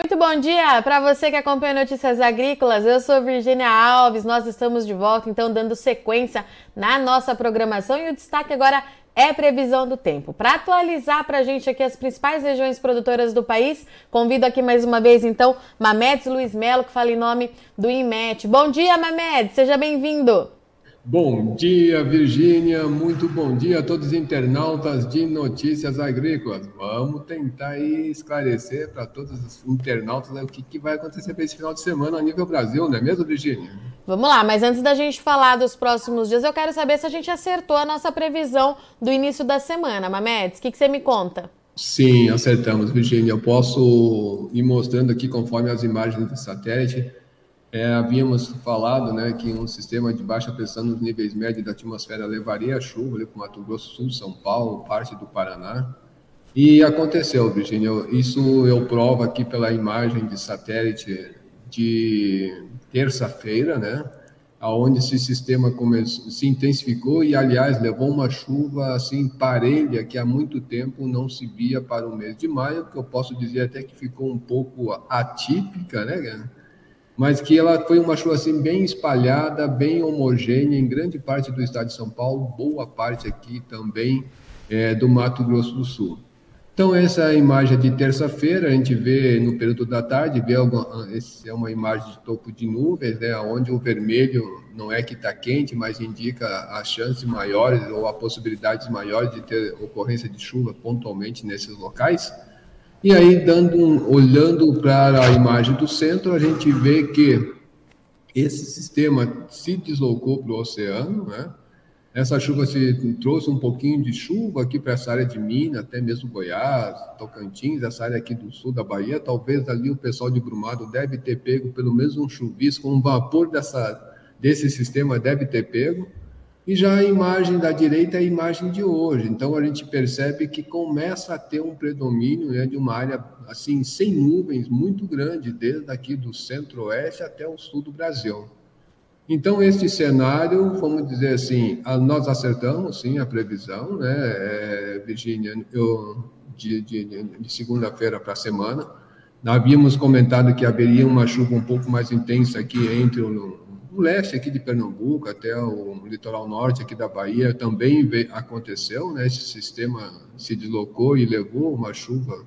Muito bom dia para você que acompanha Notícias Agrícolas. Eu sou Virginia Alves. Nós estamos de volta, então, dando sequência na nossa programação. E o destaque agora é previsão do tempo. Para atualizar para a gente aqui as principais regiões produtoras do país, convido aqui mais uma vez, então, Mamedes Luiz Melo, que fala em nome do IMET. Bom dia, Mamedes. Seja bem-vindo. Bom dia, Virgínia. Muito bom dia a todos os internautas de Notícias Agrícolas. Vamos tentar esclarecer para todos os internautas o que, que vai acontecer para esse final de semana a nível Brasil, não é mesmo, Virgínia? Vamos lá, mas antes da gente falar dos próximos dias, eu quero saber se a gente acertou a nossa previsão do início da semana. Mamedes, o que, que você me conta? Sim, acertamos, Virgínia. Eu posso ir mostrando aqui conforme as imagens do satélite é, havíamos falado né, que um sistema de baixa pressão nos níveis médios da atmosfera levaria a chuva para o Mato Grosso Sul, São Paulo, parte do Paraná. E aconteceu, Virginia. Isso eu provo aqui pela imagem de satélite de terça-feira, né? Aonde esse sistema começou, se intensificou e, aliás, levou uma chuva assim parelha que há muito tempo não se via para o mês de maio, que eu posso dizer até que ficou um pouco atípica, né? Mas que ela foi uma chuva assim bem espalhada, bem homogênea em grande parte do estado de São Paulo, boa parte aqui também é, do Mato Grosso do Sul. Então essa imagem de terça-feira a gente vê no período da tarde, vê alguma, essa é uma imagem de topo de nuvens, né, onde o vermelho não é que está quente, mas indica as chances maiores ou a possibilidades maiores de ter ocorrência de chuva pontualmente nesses locais. E aí, dando um, olhando para a imagem do centro, a gente vê que esse sistema se deslocou para o oceano, né? Essa chuva se trouxe um pouquinho de chuva aqui para essa área de Minas, até mesmo Goiás, Tocantins, essa área aqui do sul da Bahia. Talvez ali o pessoal de Brumado deve ter pego pelo menos um chuvisco, um vapor dessa, desse sistema deve ter pego. E já a imagem da direita é a imagem de hoje. Então a gente percebe que começa a ter um predomínio né, de uma área assim sem nuvens muito grande, desde aqui do centro-oeste até o sul do Brasil. Então este cenário, vamos dizer assim, nós acertamos sim a previsão, né, é, Virginia, eu, de, de, de segunda-feira para a semana. Havíamos comentado que haveria uma chuva um pouco mais intensa aqui entre o o leste aqui de Pernambuco até o litoral norte aqui da Bahia também aconteceu, né? Esse sistema se deslocou e levou uma chuva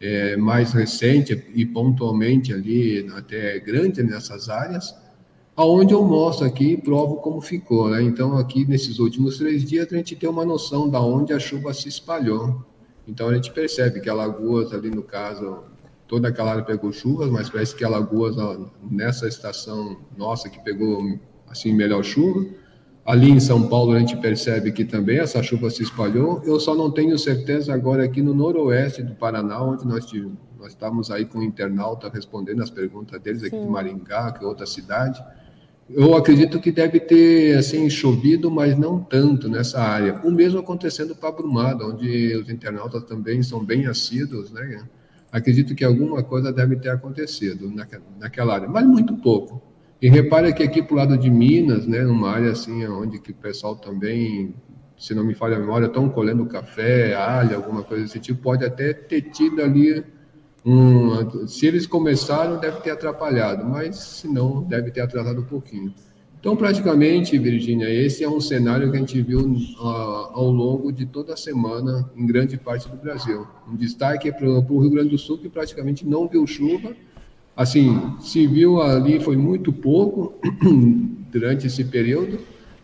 é, mais recente e pontualmente ali até grande nessas áreas, aonde eu mostro aqui e provo como ficou, né? Então aqui nesses últimos três dias a gente tem uma noção da onde a chuva se espalhou. Então a gente percebe que Alagoas ali no caso toda aquela área pegou chuvas, mas parece que Alagoas, nessa estação nossa, que pegou assim melhor chuva. Ali em São Paulo a gente percebe que também essa chuva se espalhou. Eu só não tenho certeza agora aqui no noroeste do Paraná, onde nós tivemos, nós estamos aí com o internauta respondendo as perguntas deles aqui Sim. de Maringá, que é outra cidade. Eu acredito que deve ter assim chovido, mas não tanto nessa área. O mesmo acontecendo para Brumada, onde os internautas também são bem assíduos, né? Acredito que alguma coisa deve ter acontecido naquela área, mas muito pouco. E repare que aqui para o lado de Minas, né, numa área assim, onde que o pessoal também, se não me falha a memória, estão colhendo café, alho, alguma coisa desse tipo, pode até ter tido ali um. Se eles começaram, deve ter atrapalhado, mas se não, deve ter atrasado um pouquinho. Então, praticamente, Virgínia, esse é um cenário que a gente viu uh, ao longo de toda a semana em grande parte do Brasil. Um destaque é para o Rio Grande do Sul, que praticamente não viu chuva. Assim, se viu ali foi muito pouco durante esse período.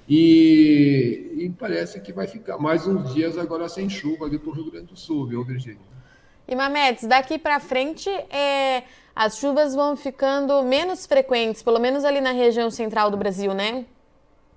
E, e, parece que vai ficar mais uns dias agora sem chuva ali para o Rio Grande do Sul, viu, Virgínia? E Mametes, daqui para frente, é, as chuvas vão ficando menos frequentes, pelo menos ali na região central do Brasil, né?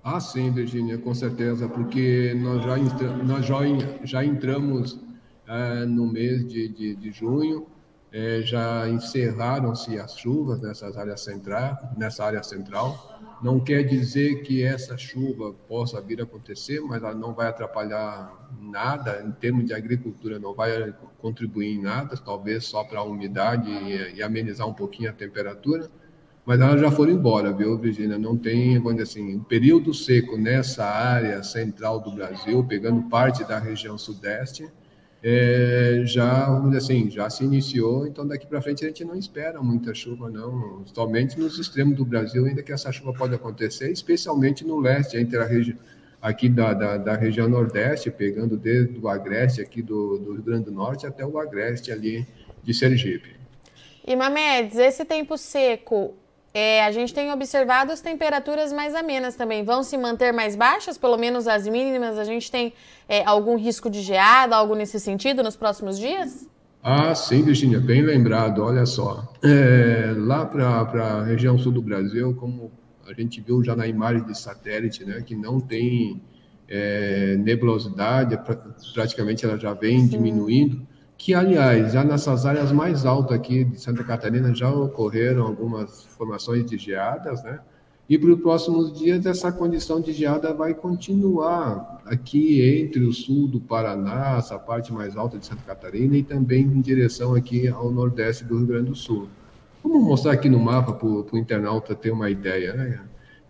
Ah, sim, Virginia, com certeza, porque nós já, nós já, já entramos é, no mês de, de, de junho, é, já encerraram-se as chuvas nessas áreas central, nessa área central. Não quer dizer que essa chuva possa vir a acontecer, mas ela não vai atrapalhar nada em termos de agricultura, não vai contribuir em nada, talvez só para a umidade e, e, amenizar um pouquinho a temperatura. Mas elas já foram embora, viu, Virginia? Não tem, vamos dizer assim, um período seco nessa área central do Brasil, pegando parte da região sudeste, é, já, vamos dizer assim, já se iniciou, então daqui para frente a gente não espera muita chuva, não, somente nos extremos do Brasil, ainda que essa chuva pode acontecer, especialmente no leste, entre a região aqui da, da, da, região nordeste, pegando desde o agreste aqui do, do Rio Grande do Norte até o agreste ali de Sergipe. E Mamedes, esse tempo seco, é, a gente tem observado as temperaturas mais amenas também. Vão se manter mais baixas, pelo menos as mínimas? A gente tem é, algum risco de geada, algo nesse sentido nos próximos dias? Ah, sim, Virginia, bem lembrado. Olha só, é, lá para a região sul do Brasil, como a gente viu já na imagem de satélite, né, que não tem é, nebulosidade, praticamente ela já vem sim. diminuindo que, aliás, já nessas áreas mais altas aqui de Santa Catarina já ocorreram algumas formações de geadas, né? E para os próximos dias essa condição de geada vai continuar aqui entre o sul do Paraná, essa parte mais alta de Santa Catarina, e também em direção aqui ao nordeste do Rio Grande do Sul. Vamos mostrar aqui no mapa para o internauta ter uma ideia, né?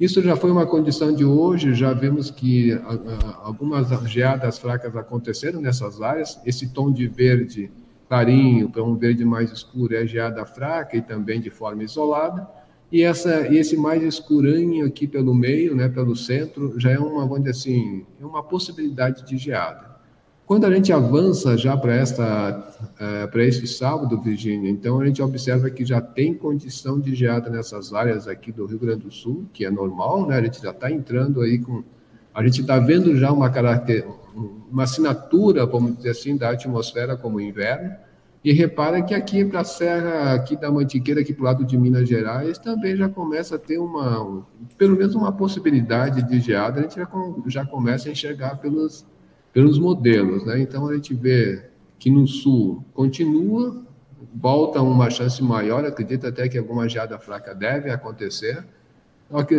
Isso já foi uma condição de hoje, já vemos que a, a, algumas geadas fracas aconteceram nessas áreas. Esse tom de verde clarinho para um verde mais escuro é geada fraca e também de forma isolada. E essa, esse mais escurinho aqui pelo meio, né, pelo centro, já é uma, assim, é uma possibilidade de geada. Quando a gente avança já para esta uh, para este sábado, Virgínia, então a gente observa que já tem condição de geada nessas áreas aqui do Rio Grande do Sul, que é normal, né? A gente já está entrando aí com a gente está vendo já uma caracter, uma assinatura, vamos dizer assim, da atmosfera como inverno. E repara que aqui para a serra aqui da Mantiqueira, aqui para o lado de Minas Gerais, também já começa a ter uma, pelo menos uma possibilidade de geada. A gente já, já começa a enxergar pelos pelos modelos. Né? Então, a gente vê que no sul continua, volta uma chance maior, acredito até que alguma geada fraca deve acontecer.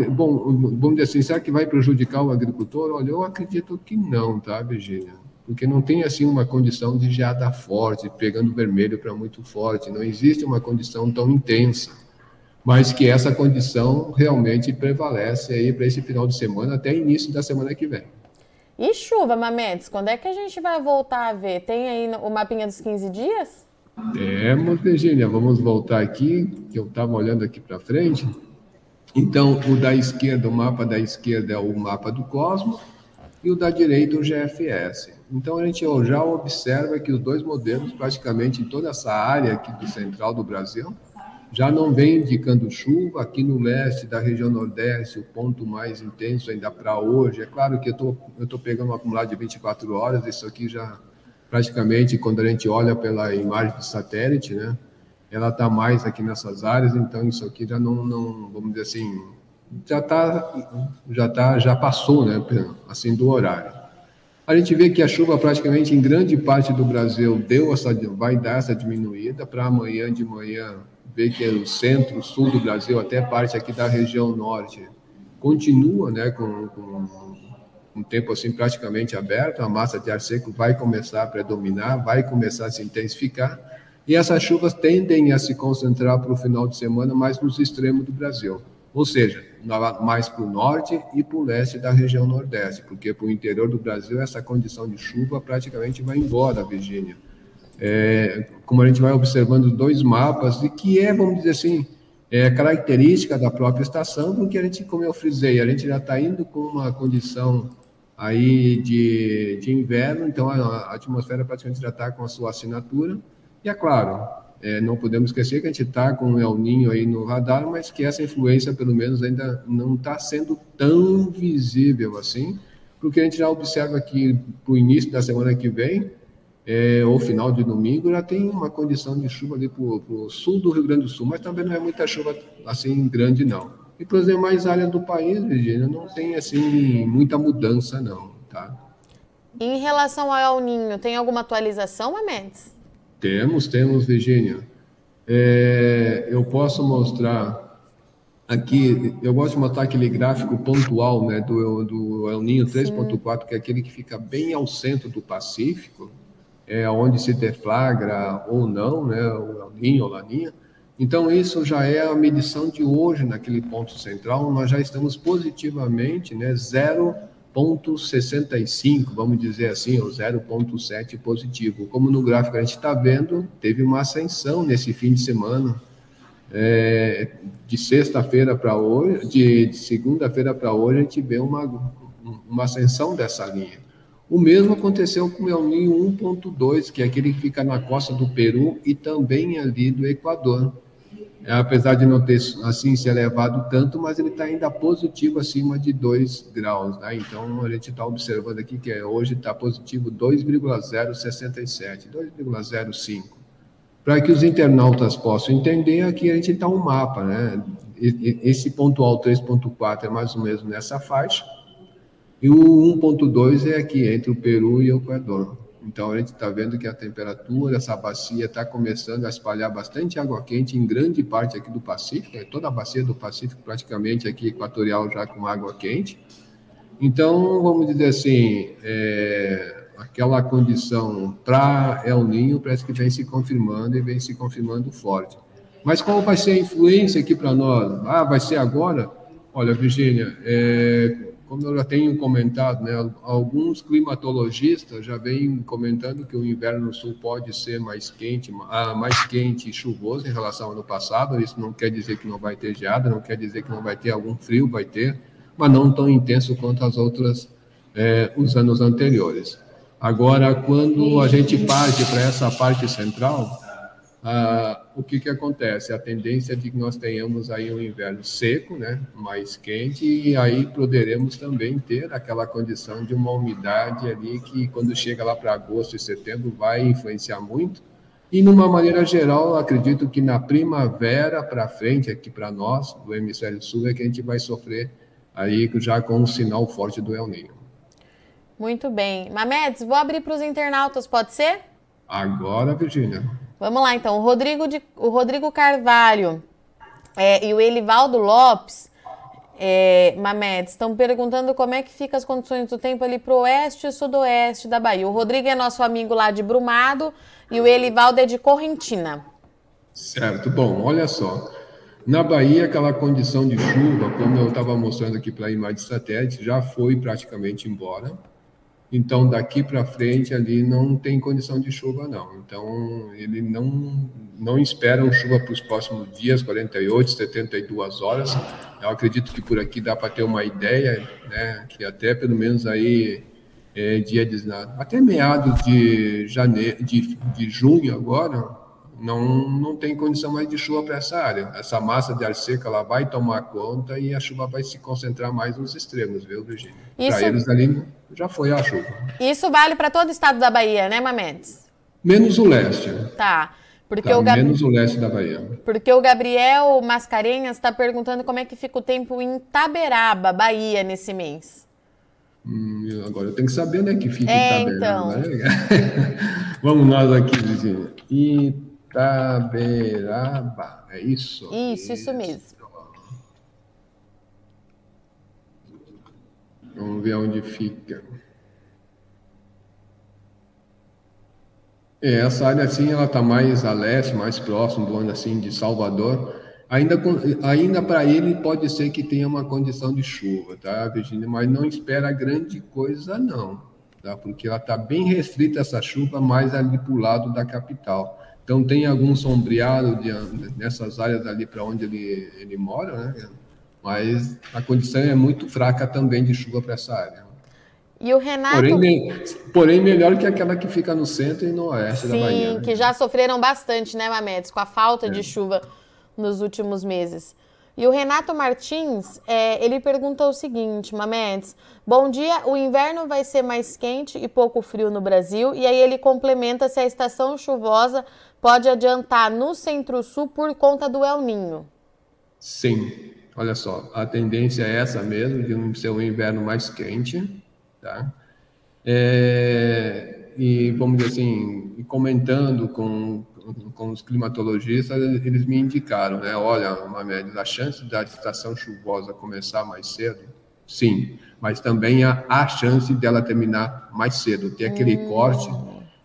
Bom, vamos dizer assim, será que vai prejudicar o agricultor? Olha, eu acredito que não, tá, Virginia? Porque não tem, assim, uma condição de geada forte, pegando vermelho para muito forte, não existe uma condição tão intensa, mas que essa condição realmente prevalece aí para esse final de semana, até início da semana que vem. E chuva, Mamedes, quando é que a gente vai voltar a ver? Tem aí o mapinha dos 15 dias? Temos, Virginia. Vamos voltar aqui, que eu estava olhando aqui para frente. Então, o da esquerda, o mapa da esquerda é o mapa do Cosmos e o da direita o GFS. Então, a gente já observa que os dois modelos, praticamente em toda essa área aqui do central do Brasil, já não vem indicando chuva. Aqui no leste da região nordeste, o ponto mais intenso ainda para hoje. É claro que eu tô, estou pegando um acumulado de 24 horas, isso aqui já praticamente, quando a gente olha pela imagem do satélite, né, ela está mais aqui nessas áreas, então isso aqui já não, não vamos dizer assim, já está, já tá, já passou, né, assim, do horário. A gente vê que a chuva praticamente em grande parte do Brasil deu essa, vai dar essa diminuída para amanhã de manhã vê que é o centro, sul do Brasil, até parte aqui da região norte, continua né, com, com um tempo assim praticamente aberto, a massa de ar seco vai começar a predominar, vai começar a se intensificar, e essas chuvas tendem a se concentrar para o final de semana mais nos extremos do Brasil, ou seja, mais para o norte e para o leste da região nordeste, porque para o interior do Brasil essa condição de chuva praticamente vai embora, Virgínia é, como a gente vai observando dois mapas, e que é, vamos dizer assim, é característica da própria estação, porque a gente, como eu frisei, a gente já está indo com uma condição aí de, de inverno, então a, a atmosfera praticamente já está com a sua assinatura, e é claro, é, não podemos esquecer que a gente está com o El Ninho aí no radar, mas que essa influência, pelo menos, ainda não está sendo tão visível assim, porque a gente já observa que para o início da semana que vem, é, ou final de domingo, já tem uma condição de chuva ali para o sul do Rio Grande do Sul, mas também não é muita chuva assim grande, não. E para as demais áreas do país, Virgínia, não tem assim muita mudança, não, tá? Em relação ao El Ninho, tem alguma atualização, Amedes? Temos, temos, Virgínia. É, eu posso mostrar aqui, eu gosto de mostrar aquele gráfico pontual né, do, do El Ninho 3.4, que é aquele que fica bem ao centro do Pacífico, é, onde se deflagra ou não, né, o Ninho ou Laninha. Então, isso já é a medição de hoje naquele ponto central, nós já estamos positivamente, né, 0,65, vamos dizer assim, ou 0,7 positivo. Como no gráfico a gente está vendo, teve uma ascensão nesse fim de semana, é, de sexta-feira para hoje, de, de segunda-feira para hoje, a gente vê uma, uma ascensão dessa linha. O mesmo aconteceu com o El Ninho 1.2, que é aquele que fica na costa do Peru e também ali do Equador. É, apesar de não ter assim se elevado tanto, mas ele está ainda positivo acima de 2 graus. Né? Então a gente está observando aqui que é, hoje está positivo 2,067, 2,05. Para que os internautas possam entender, aqui a gente está um mapa, né? Esse pontual 3.4 é mais ou menos nessa faixa, e o 1.2 é aqui, entre o Peru e o Equador. Então, a gente está vendo que a temperatura, essa bacia está começando a espalhar bastante água quente em grande parte aqui do Pacífico, é toda a bacia do Pacífico praticamente aqui equatorial já com água quente. Então, vamos dizer assim, é, aquela condição para El Ninho parece que vem se confirmando e vem se confirmando forte. Mas qual vai ser a influência aqui para nós? Ah, vai ser agora? Olha, Virgínia, é, como eu já tenho comentado, né, alguns climatologistas já vêm comentando que o inverno no sul pode ser mais quente, ah, mais quente e chuvoso em relação ao ano passado. Isso não quer dizer que não vai ter geada, não quer dizer que não vai ter algum frio, vai ter, mas não tão intenso quanto as outras é, os anos anteriores. Agora, quando a gente parte para essa parte central, ah, o que, que acontece? A tendência é de que nós tenhamos aí um inverno seco, né, mais quente, e aí poderemos também ter aquela condição de uma umidade ali que, quando chega lá para agosto e setembro, vai influenciar muito. E, numa maneira geral, acredito que na primavera para frente, aqui para nós, do hemisfério sul, é que a gente vai sofrer aí já com um sinal forte do El Niño. Muito bem. Mamedes, vou abrir para os internautas, pode ser? Agora, Virginia. Vamos lá, então. O Rodrigo, de, o Rodrigo Carvalho é, e o Elivaldo Lopes, é, Mamedes, estão perguntando como é que fica as condições do tempo ali para o oeste e sudoeste da Bahia. O Rodrigo é nosso amigo lá de Brumado e o Elivaldo é de Correntina. Certo, bom, olha só. Na Bahia, aquela condição de chuva, como eu estava mostrando aqui para a imagem de satélite, já foi praticamente embora. Então, daqui para frente, ali não tem condição de chuva, não. Então, ele não, não esperam chuva para os próximos dias, 48, 72 horas. Eu acredito que por aqui dá para ter uma ideia, né, que até pelo menos aí, é, dia de, até meados de, janeiro, de, de junho agora, não, não tem condição mais de chuva para essa área. Essa massa de ar seca ela vai tomar conta e a chuva vai se concentrar mais nos extremos, viu, Virginia? Isso... Para eles ali já foi a chuva. Isso vale para todo o estado da Bahia, né, Mamedes? Menos o leste. Tá. Porque tá, o Gab... Menos o leste da Bahia. Porque o Gabriel Mascarenhas está perguntando como é que fica o tempo em Taberaba, Bahia, nesse mês. Hum, agora eu tenho que saber onde é que fica é, Itaberaba. Então. Né? Vamos nós aqui, Virginia. Itaberaba, é isso? Isso, isso mesmo. Vamos ver onde fica. É, essa área assim, ela está mais a leste, mais próximo do ano assim de Salvador. Ainda, ainda para ele pode ser que tenha uma condição de chuva, tá, Virginia? Mas não espera grande coisa não, tá? Porque ela está bem restrita essa chuva mais ali para o lado da capital. Então tem algum sombreado de, nessas áreas ali para onde ele, ele mora, né? mas a condição é muito fraca também de chuva para essa área. E o Renato. Porém, porém, melhor que aquela que fica no centro e no oeste Sim, da Bahia. Sim, né? que já sofreram bastante, né, Mamedes, com a falta é. de chuva nos últimos meses. E o Renato Martins, é, ele pergunta o seguinte, Mamedes, bom dia, o inverno vai ser mais quente e pouco frio no Brasil, e aí ele complementa se a estação chuvosa pode adiantar no centro-sul por conta do El Ninho. Sim, Olha só, a tendência é essa mesmo, de ser um inverno mais quente, tá? É, e, vamos dizer assim, comentando com, com os climatologistas, eles me indicaram, né? Olha, uma média, a chance da estação chuvosa começar mais cedo, sim, mas também há a chance dela terminar mais cedo, ter aquele hum. corte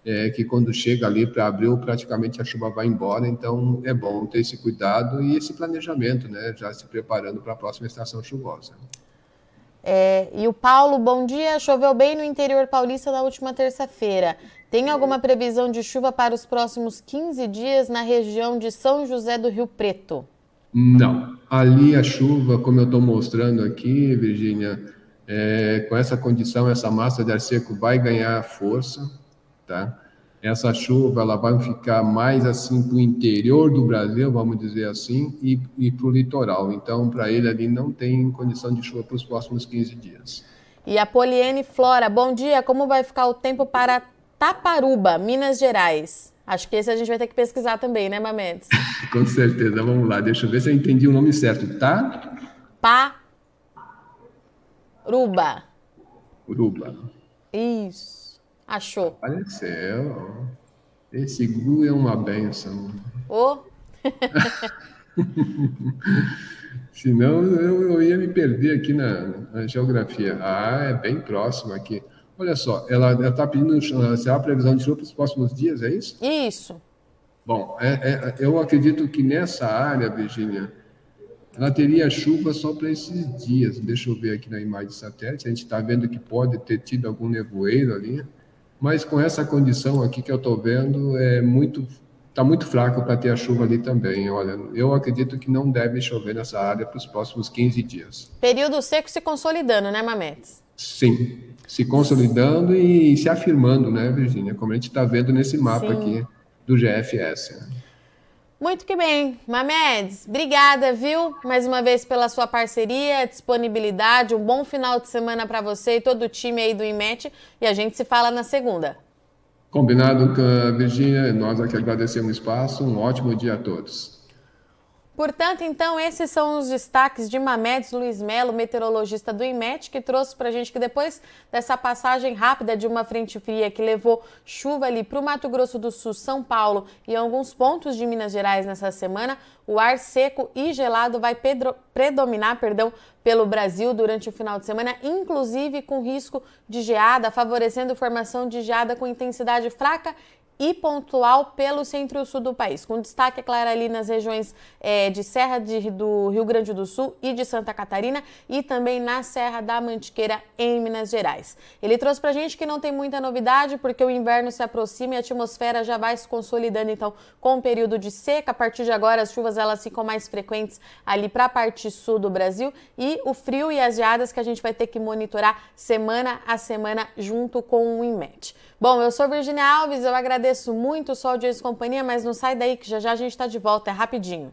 é, que quando chega ali para abril, praticamente a chuva vai embora, então é bom ter esse cuidado e esse planejamento, né, já se preparando para a próxima estação chuvosa. É, e o Paulo, bom dia. Choveu bem no interior paulista na última terça-feira. Tem alguma previsão de chuva para os próximos 15 dias na região de São José do Rio Preto? Não. Ali a chuva, como eu estou mostrando aqui, Virgínia, é, com essa condição, essa massa de ar seco vai ganhar força, tá? Essa chuva ela vai ficar mais assim para o interior do Brasil, vamos dizer assim, e, e para o litoral. Então, para ele ali não tem condição de chuva para os próximos 15 dias. E a Poliene Flora, bom dia. Como vai ficar o tempo para Taparuba, Minas Gerais? Acho que esse a gente vai ter que pesquisar também, né, Mamedes? Com certeza. Vamos lá, deixa eu ver se eu entendi o nome certo, tá? Paruba. Uruba. Isso. Achou. Apareceu. Esse Gu é uma benção. Ô! Oh. Senão eu, eu, ia me perder aqui na, na, geografia. Ah, é bem próximo aqui. Olha só, ela está pedindo será a previsão de chuva para os próximos dias, é isso? Isso. Bom, é, é, eu acredito que nessa área, Virginia, ela teria chuva só para esses dias. Deixa eu ver aqui na imagem de satélite. A gente está vendo que pode ter tido algum nevoeiro ali mas com essa condição aqui que eu estou vendo, é muito está muito fraco para ter a chuva ali também. Olha, eu acredito que não deve chover nessa área para os próximos 15 dias. Período seco se consolidando, né, Mametes? Sim, se consolidando e se afirmando, né, Virginia? Como a gente está vendo nesse mapa Sim. aqui do GFS. Né? Muito que bem. Mamedes, obrigada, viu? Mais uma vez pela sua parceria, disponibilidade. Um bom final de semana para você e todo o time aí do IMET. E a gente se fala na segunda. Combinado com a Virgínia. Nós aqui agradecemos o espaço. Um ótimo dia a todos. Portanto, então, esses são os destaques de Mamedes Luiz Melo, meteorologista do IMET, que trouxe para a gente que depois dessa passagem rápida de uma frente fria que levou chuva ali para o Mato Grosso do Sul, São Paulo e alguns pontos de Minas Gerais nessa semana, o ar seco e gelado vai predominar perdão, pelo Brasil durante o final de semana, inclusive com risco de geada, favorecendo formação de geada com intensidade fraca e pontual pelo centro e sul do país, com destaque, é claro, ali nas regiões é, de Serra de, do Rio Grande do Sul e de Santa Catarina e também na Serra da Mantiqueira, em Minas Gerais. Ele trouxe pra gente que não tem muita novidade, porque o inverno se aproxima e a atmosfera já vai se consolidando, então, com o período de seca. A partir de agora, as chuvas elas ficam mais frequentes ali para a parte sul do Brasil e o frio e as geadas que a gente vai ter que monitorar semana a semana junto com o INMET. Bom, eu sou Virginia Alves, eu agradeço muito o Sol de e companhia, mas não sai daí que já já a gente está de volta, é rapidinho.